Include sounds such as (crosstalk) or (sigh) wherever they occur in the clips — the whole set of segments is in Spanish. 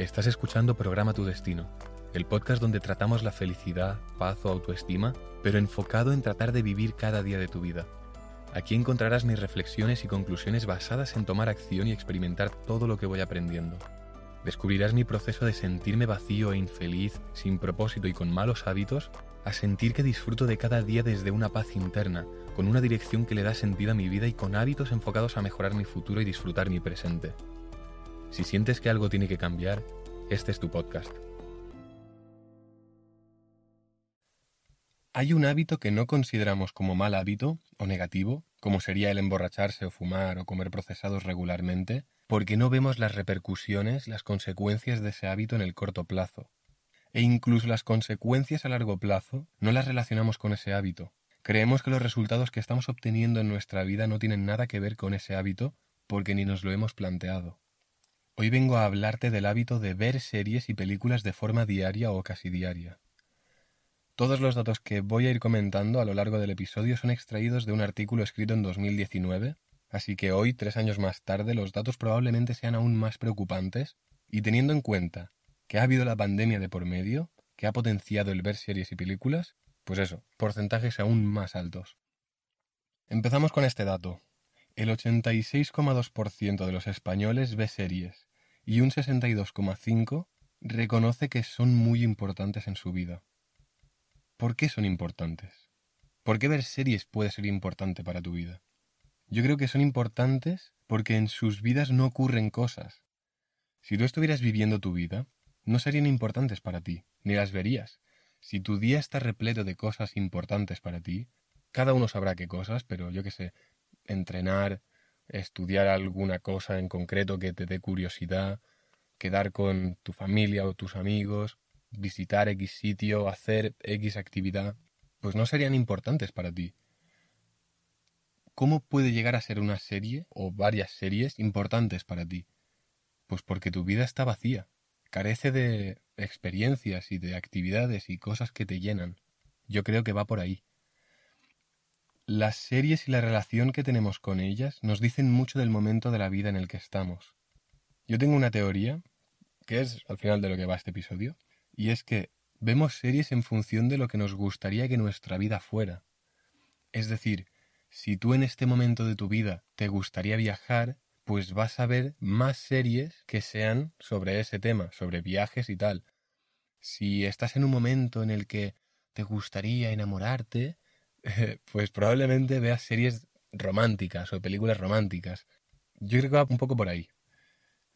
Estás escuchando Programa Tu Destino, el podcast donde tratamos la felicidad, paz o autoestima, pero enfocado en tratar de vivir cada día de tu vida. Aquí encontrarás mis reflexiones y conclusiones basadas en tomar acción y experimentar todo lo que voy aprendiendo. Descubrirás mi proceso de sentirme vacío e infeliz, sin propósito y con malos hábitos, a sentir que disfruto de cada día desde una paz interna, con una dirección que le da sentido a mi vida y con hábitos enfocados a mejorar mi futuro y disfrutar mi presente. Si sientes que algo tiene que cambiar, este es tu podcast. Hay un hábito que no consideramos como mal hábito o negativo, como sería el emborracharse o fumar o comer procesados regularmente, porque no vemos las repercusiones, las consecuencias de ese hábito en el corto plazo. E incluso las consecuencias a largo plazo no las relacionamos con ese hábito. Creemos que los resultados que estamos obteniendo en nuestra vida no tienen nada que ver con ese hábito porque ni nos lo hemos planteado. Hoy vengo a hablarte del hábito de ver series y películas de forma diaria o casi diaria. Todos los datos que voy a ir comentando a lo largo del episodio son extraídos de un artículo escrito en 2019 Así que hoy, tres años más tarde, los datos probablemente sean aún más preocupantes, y teniendo en cuenta que ha habido la pandemia de por medio, que ha potenciado el ver series y películas, pues eso, porcentajes aún más altos. Empezamos con este dato. El 86,2% de los españoles ve series y un 62,5% reconoce que son muy importantes en su vida. ¿Por qué son importantes? ¿Por qué ver series puede ser importante para tu vida? Yo creo que son importantes porque en sus vidas no ocurren cosas. Si tú estuvieras viviendo tu vida, no serían importantes para ti, ni las verías. Si tu día está repleto de cosas importantes para ti, cada uno sabrá qué cosas, pero yo qué sé, entrenar, estudiar alguna cosa en concreto que te dé curiosidad, quedar con tu familia o tus amigos, visitar X sitio, hacer X actividad, pues no serían importantes para ti. ¿Cómo puede llegar a ser una serie o varias series importantes para ti? Pues porque tu vida está vacía, carece de experiencias y de actividades y cosas que te llenan. Yo creo que va por ahí. Las series y la relación que tenemos con ellas nos dicen mucho del momento de la vida en el que estamos. Yo tengo una teoría, que es al final de lo que va este episodio, y es que vemos series en función de lo que nos gustaría que nuestra vida fuera. Es decir, si tú en este momento de tu vida te gustaría viajar, pues vas a ver más series que sean sobre ese tema, sobre viajes y tal. Si estás en un momento en el que te gustaría enamorarte, (laughs) pues probablemente veas series románticas o películas románticas. Yo creo que va un poco por ahí.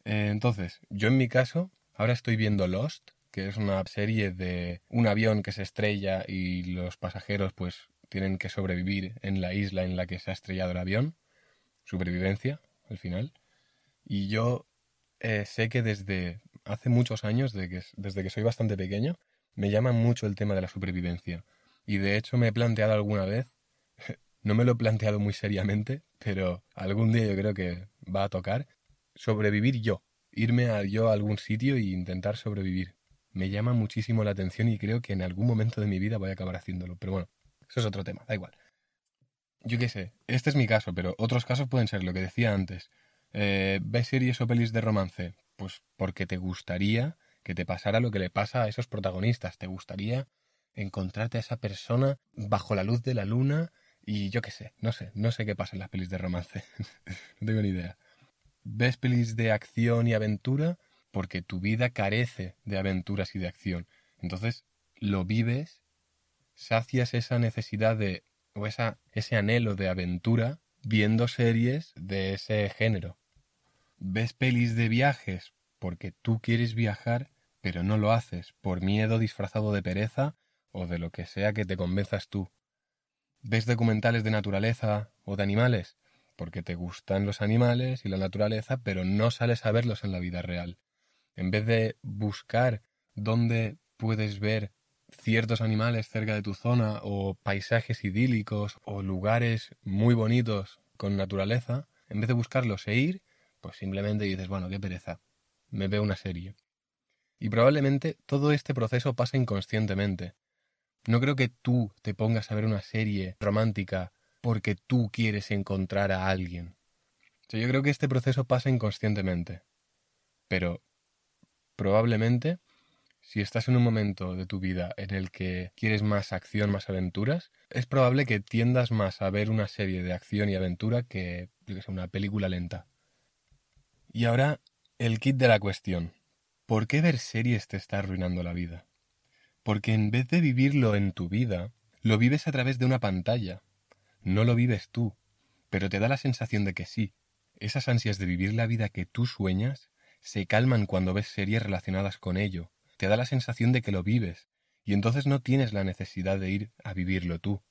Eh, entonces, yo en mi caso, ahora estoy viendo Lost, que es una serie de un avión que se estrella y los pasajeros pues tienen que sobrevivir en la isla en la que se ha estrellado el avión, supervivencia al final. Y yo eh, sé que desde hace muchos años, desde que soy bastante pequeño, me llama mucho el tema de la supervivencia. Y de hecho me he planteado alguna vez, (laughs) no me lo he planteado muy seriamente, pero algún día yo creo que va a tocar, sobrevivir yo, irme a yo a algún sitio e intentar sobrevivir. Me llama muchísimo la atención y creo que en algún momento de mi vida voy a acabar haciéndolo. Pero bueno, eso es otro tema, da igual. Yo qué sé, este es mi caso, pero otros casos pueden ser lo que decía antes. Eh, ¿Ves series o pelis de romance? Pues porque te gustaría que te pasara lo que le pasa a esos protagonistas. Te gustaría encontrarte a esa persona bajo la luz de la luna y yo qué sé, no sé, no sé qué pasa en las pelis de romance. (laughs) no tengo ni idea. ¿Ves pelis de acción y aventura? Porque tu vida carece de aventuras y de acción. Entonces lo vives sacias esa necesidad de, o esa, ese anhelo de aventura viendo series de ese género. Ves pelis de viajes porque tú quieres viajar, pero no lo haces por miedo disfrazado de pereza o de lo que sea que te convenzas tú. Ves documentales de naturaleza o de animales porque te gustan los animales y la naturaleza, pero no sales a verlos en la vida real. En vez de buscar dónde puedes ver ciertos animales cerca de tu zona o paisajes idílicos o lugares muy bonitos con naturaleza, en vez de buscarlos e ir, pues simplemente dices, bueno, qué pereza, me veo una serie. Y probablemente todo este proceso pasa inconscientemente. No creo que tú te pongas a ver una serie romántica porque tú quieres encontrar a alguien. yo creo que este proceso pasa inconscientemente. Pero probablemente, si estás en un momento de tu vida en el que quieres más acción, más aventuras, es probable que tiendas más a ver una serie de acción y aventura que, una película lenta. Y ahora, el kit de la cuestión. ¿Por qué ver series te está arruinando la vida? Porque en vez de vivirlo en tu vida, lo vives a través de una pantalla. No lo vives tú, pero te da la sensación de que sí. Esas ansias de vivir la vida que tú sueñas se calman cuando ves series relacionadas con ello. Te da la sensación de que lo vives, y entonces no tienes la necesidad de ir a vivirlo tú.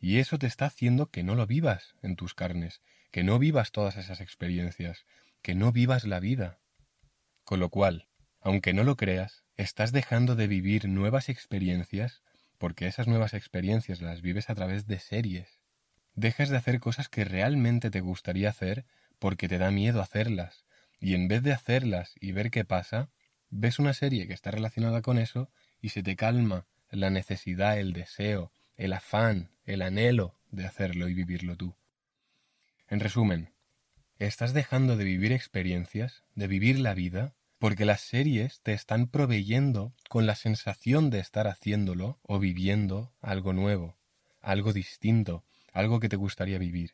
Y eso te está haciendo que no lo vivas en tus carnes, que no vivas todas esas experiencias, que no vivas la vida. Con lo cual, aunque no lo creas, estás dejando de vivir nuevas experiencias porque esas nuevas experiencias las vives a través de series. Dejas de hacer cosas que realmente te gustaría hacer porque te da miedo hacerlas, y en vez de hacerlas y ver qué pasa, ves una serie que está relacionada con eso y se te calma la necesidad, el deseo, el afán, el anhelo de hacerlo y vivirlo tú. En resumen, estás dejando de vivir experiencias, de vivir la vida, porque las series te están proveyendo con la sensación de estar haciéndolo o viviendo algo nuevo, algo distinto, algo que te gustaría vivir.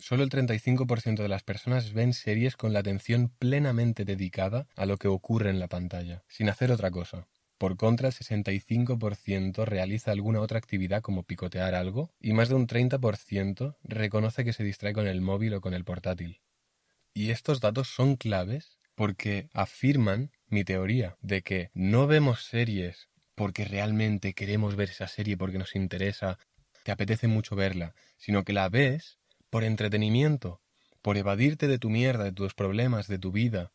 Solo el 35% de las personas ven series con la atención plenamente dedicada a lo que ocurre en la pantalla, sin hacer otra cosa. Por contra, el 65% realiza alguna otra actividad como picotear algo y más de un 30% reconoce que se distrae con el móvil o con el portátil. Y estos datos son claves porque afirman mi teoría de que no vemos series porque realmente queremos ver esa serie porque nos interesa, te apetece mucho verla, sino que la ves por entretenimiento, por evadirte de tu mierda, de tus problemas, de tu vida.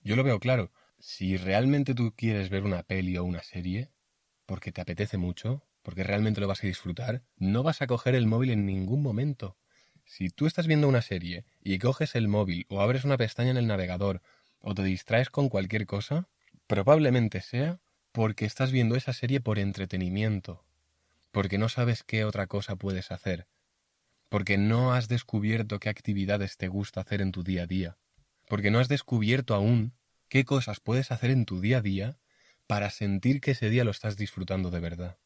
Yo lo veo claro, si realmente tú quieres ver una peli o una serie, porque te apetece mucho, porque realmente lo vas a disfrutar, no vas a coger el móvil en ningún momento. Si tú estás viendo una serie y coges el móvil o abres una pestaña en el navegador o te distraes con cualquier cosa, probablemente sea porque estás viendo esa serie por entretenimiento, porque no sabes qué otra cosa puedes hacer, porque no has descubierto qué actividades te gusta hacer en tu día a día, porque no has descubierto aún qué cosas puedes hacer en tu día a día para sentir que ese día lo estás disfrutando de verdad.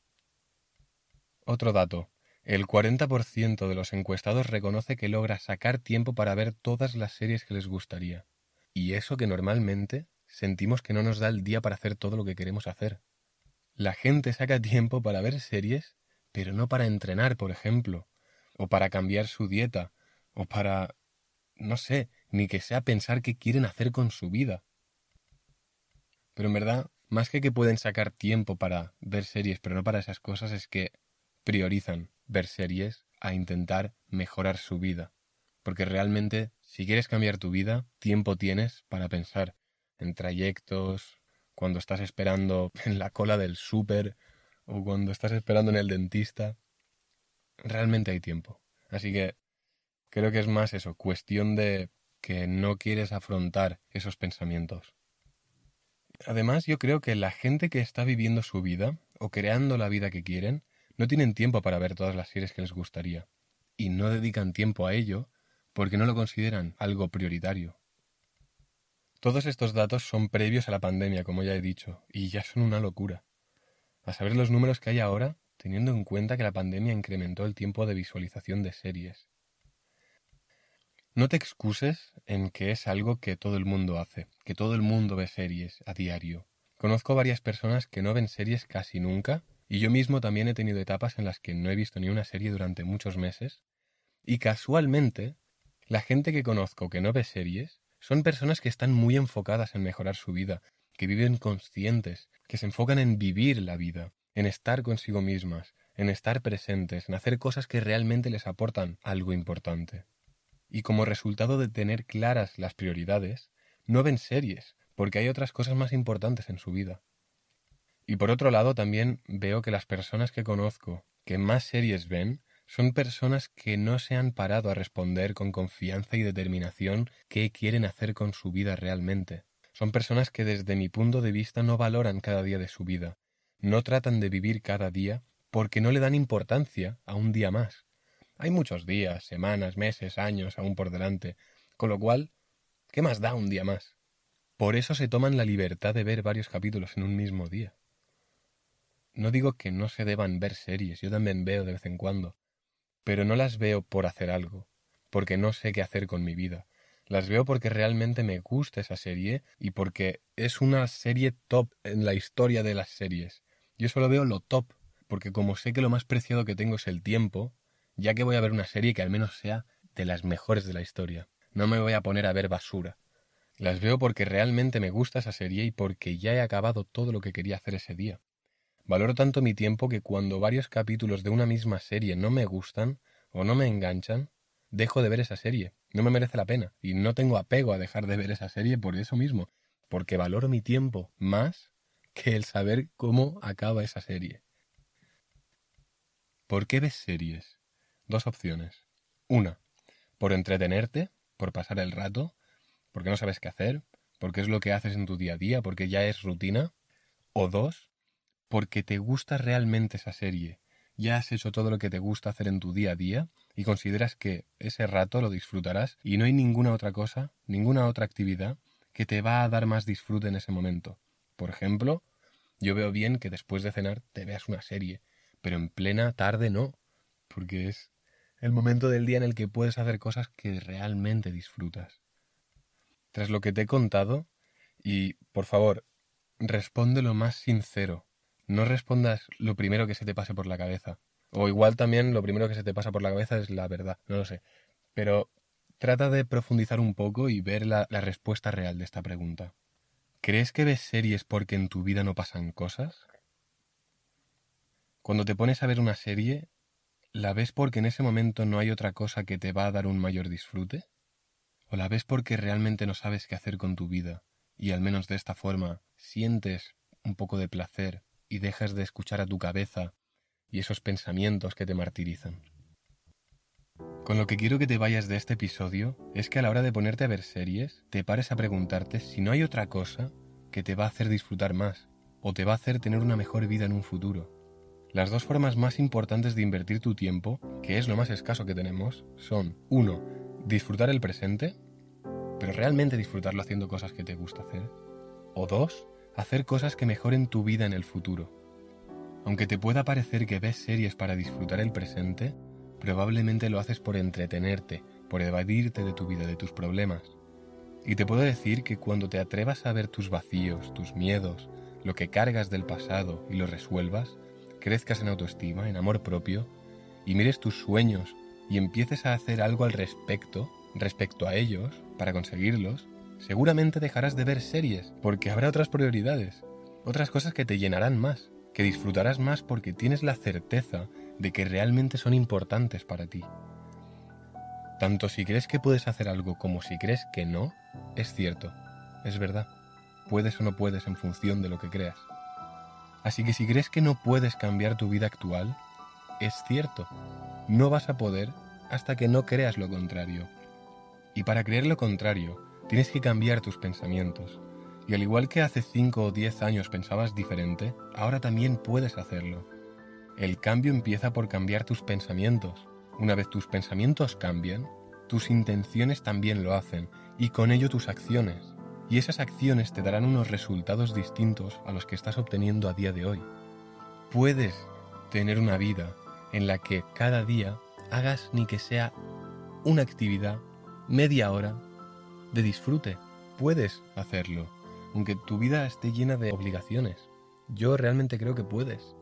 Otro dato. El 40% de los encuestados reconoce que logra sacar tiempo para ver todas las series que les gustaría. Y eso que normalmente sentimos que no nos da el día para hacer todo lo que queremos hacer. La gente saca tiempo para ver series, pero no para entrenar, por ejemplo, o para cambiar su dieta, o para... no sé, ni que sea pensar qué quieren hacer con su vida. Pero en verdad, más que que pueden sacar tiempo para ver series, pero no para esas cosas, es que priorizan ver series a intentar mejorar su vida. Porque realmente si quieres cambiar tu vida, tiempo tienes para pensar en trayectos, cuando estás esperando (laughs) en la cola del súper o cuando estás esperando en el dentista. Realmente hay tiempo. Así que creo que es más eso, cuestión de que no quieres afrontar esos pensamientos. Además, yo creo que la gente que está viviendo su vida o creando la vida que quieren, no tienen tiempo para ver todas las series que les gustaría. Y no dedican tiempo a ello porque no lo consideran algo prioritario. Todos estos datos son previos a la pandemia, como ya he dicho, y ya son una locura. A saber los números que hay ahora, teniendo en cuenta que la pandemia incrementó el tiempo de visualización de series. No te excuses en que es algo que todo el mundo hace, que todo el mundo ve series a diario. Conozco varias personas que no ven series casi nunca, y yo mismo también he tenido etapas en las que no he visto ni una serie durante muchos meses, y casualmente la gente que conozco que no ve series son personas que están muy enfocadas en mejorar su vida, que viven conscientes, que se enfocan en vivir la vida, en estar consigo mismas, en estar presentes, en hacer cosas que realmente les aportan algo importante. Y como resultado de tener claras las prioridades, no ven series, porque hay otras cosas más importantes en su vida. Y por otro lado también veo que las personas que conozco que más series ven son personas que no se han parado a responder con confianza y determinación qué quieren hacer con su vida realmente. Son personas que desde mi punto de vista no valoran cada día de su vida, no tratan de vivir cada día porque no le dan importancia a un día más. Hay muchos días, semanas, meses, años aún por delante, con lo cual, ¿qué más da un día más? Por eso se toman la libertad de ver varios capítulos en un mismo día. No digo que no se deban ver series, yo también veo de vez en cuando, pero no las veo por hacer algo, porque no sé qué hacer con mi vida. Las veo porque realmente me gusta esa serie y porque es una serie top en la historia de las series. Yo solo veo lo top, porque como sé que lo más preciado que tengo es el tiempo, ya que voy a ver una serie que al menos sea de las mejores de la historia. No me voy a poner a ver basura. Las veo porque realmente me gusta esa serie y porque ya he acabado todo lo que quería hacer ese día. Valoro tanto mi tiempo que cuando varios capítulos de una misma serie no me gustan o no me enganchan, dejo de ver esa serie. No me merece la pena. Y no tengo apego a dejar de ver esa serie por eso mismo. Porque valoro mi tiempo más que el saber cómo acaba esa serie. ¿Por qué ves series? Dos opciones. Una, por entretenerte, por pasar el rato, porque no sabes qué hacer, porque es lo que haces en tu día a día, porque ya es rutina. O dos, porque te gusta realmente esa serie, ya has hecho todo lo que te gusta hacer en tu día a día y consideras que ese rato lo disfrutarás y no hay ninguna otra cosa, ninguna otra actividad que te va a dar más disfrute en ese momento. Por ejemplo, yo veo bien que después de cenar te veas una serie, pero en plena tarde no, porque es el momento del día en el que puedes hacer cosas que realmente disfrutas. Tras lo que te he contado, y por favor, responde lo más sincero, no respondas lo primero que se te pase por la cabeza. O igual también lo primero que se te pasa por la cabeza es la verdad, no lo sé. Pero trata de profundizar un poco y ver la, respuesta real de esta pregunta. ¿Crees que ves series porque en tu vida no pasan cosas? Cuando te pones a ver una serie, ¿la ves porque en ese momento no hay otra cosa que te va a dar un mayor disfrute? ¿O la ves porque realmente no sabes qué hacer con tu vida y al menos de esta forma sientes un poco de placer y dejas de escuchar a tu cabeza y esos pensamientos que te martirizan. Con lo que quiero que te vayas de este episodio es que a la hora de ponerte a ver series, te pares a preguntarte si no hay otra cosa que te va a hacer disfrutar más o te va a hacer tener una mejor vida en un futuro. Las dos formas más importantes de invertir tu tiempo, que es lo más escaso que tenemos, son 1. Disfrutar el presente, pero realmente disfrutarlo haciendo cosas que te gusta hacer. O 2 hacer cosas que mejoren tu vida en el futuro. Aunque te pueda parecer que ves series para disfrutar el presente, probablemente lo haces por entretenerte, por evadirte de tu vida, de tus problemas. Y te puedo decir que cuando te atrevas a ver tus vacíos, tus miedos, lo que cargas del pasado y lo resuelvas, crezcas en autoestima, en amor propio, y mires tus sueños y empieces a hacer algo al respecto, respecto a ellos, para conseguirlos, seguramente dejarás de ver series, porque habrá otras prioridades, otras cosas que te llenarán más, que disfrutarás más porque tienes la certeza de que realmente son importantes para ti. Tanto si crees que puedes hacer algo como si crees que no, es cierto, es verdad. Puedes o no puedes en función de lo que creas. Así que si crees que no puedes cambiar tu vida actual, es cierto, no vas a poder hasta que no creas lo contrario. Y para creer lo contrario, Tienes que cambiar tus pensamientos. Y al igual que hace 5 o 10 años pensabas diferente, ahora también puedes hacerlo. El cambio empieza por cambiar tus pensamientos. Una vez tus pensamientos cambian, tus intenciones también lo hacen, y con ello tus acciones. Y esas acciones te darán unos resultados distintos a los que estás obteniendo a día de hoy. Puedes tener una vida en la que cada día hagas ni que sea una actividad, media hora, de disfrute. Puedes hacerlo, aunque tu vida esté llena de obligaciones. Yo realmente creo que puedes.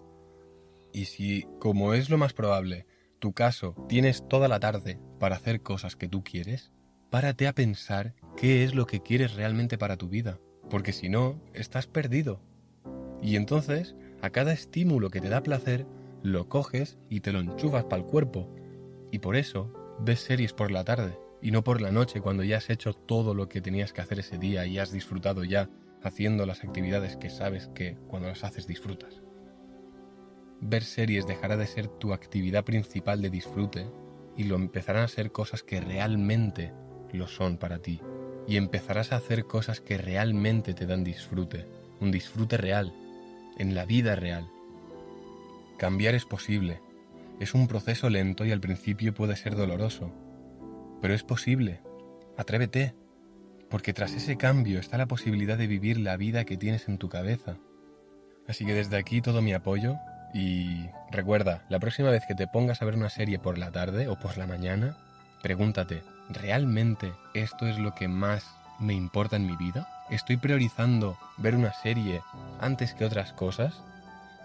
Y si, como es lo más probable, tu caso tienes toda la tarde para hacer cosas que tú quieres, párate a pensar qué es lo que quieres realmente para tu vida, porque si no, estás perdido. Y entonces, a cada estímulo que te da placer, lo coges y te lo enchufas para el cuerpo. Y por eso ves series por la tarde y no por la noche cuando ya has hecho todo lo que tenías que hacer ese día y has disfrutado ya haciendo las actividades que sabes que cuando las haces disfrutas. Ver series dejará de ser tu actividad principal de disfrute y lo empezarán a ser cosas que realmente lo son para ti. Y empezarás a hacer cosas que realmente te dan disfrute, un disfrute real, en la vida real. Cambiar es posible, es un proceso lento y al principio puede ser doloroso, pero es posible. Atrévete. porque tras ese cambio está la posibilidad de vivir la vida que tienes en tu cabeza. Así que desde aquí todo mi apoyo y recuerda, la próxima vez que te pongas a ver una serie por la tarde o por la mañana, pregúntate, ¿realmente esto es lo que más me importa en mi vida? ¿Estoy priorizando ver una serie antes que otras cosas?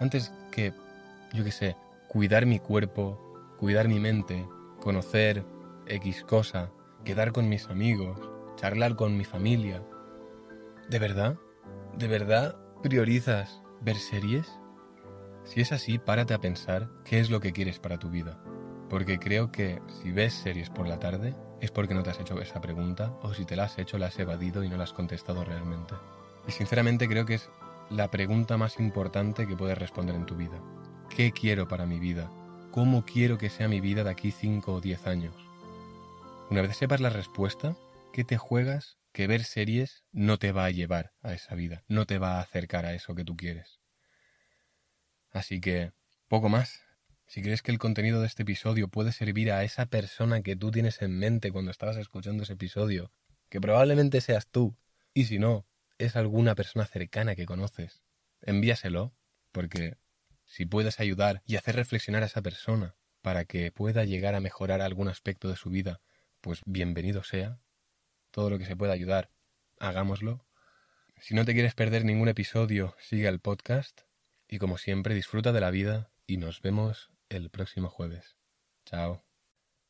Antes que, yo qué sé, cuidar mi cuerpo, cuidar mi mente, conocer X cosa, quedar con mis amigos, charlar con mi familia. ¿De verdad? ¿De verdad priorizas ver series? Si es así, párate a pensar qué es lo que quieres para tu vida. Porque creo que si ves series por la tarde es porque no te has hecho esa pregunta o si te la has hecho la has evadido y no la has contestado realmente. Y sinceramente creo que es la pregunta más importante que puedes responder en tu vida. ¿Qué quiero para mi vida? ¿Cómo quiero que sea mi vida de aquí 5 o 10 años? Una vez sepas la respuesta, ¿qué te juegas? Que ver series no te va a llevar a esa vida, no te va a acercar a eso que tú quieres. Así que, poco más. Si crees que el contenido de este episodio puede servir a esa persona que tú tienes en mente cuando estabas escuchando ese episodio, que probablemente seas tú, y si no, es alguna persona cercana que conoces, envíaselo, porque si puedes ayudar y hacer reflexionar a esa persona para que pueda llegar a mejorar algún aspecto de su vida, pues bienvenido sea. Todo lo que se pueda ayudar, hagámoslo. Si no te quieres perder ningún episodio, sigue el podcast y como siempre, disfruta de la vida y nos vemos el próximo jueves. Chao.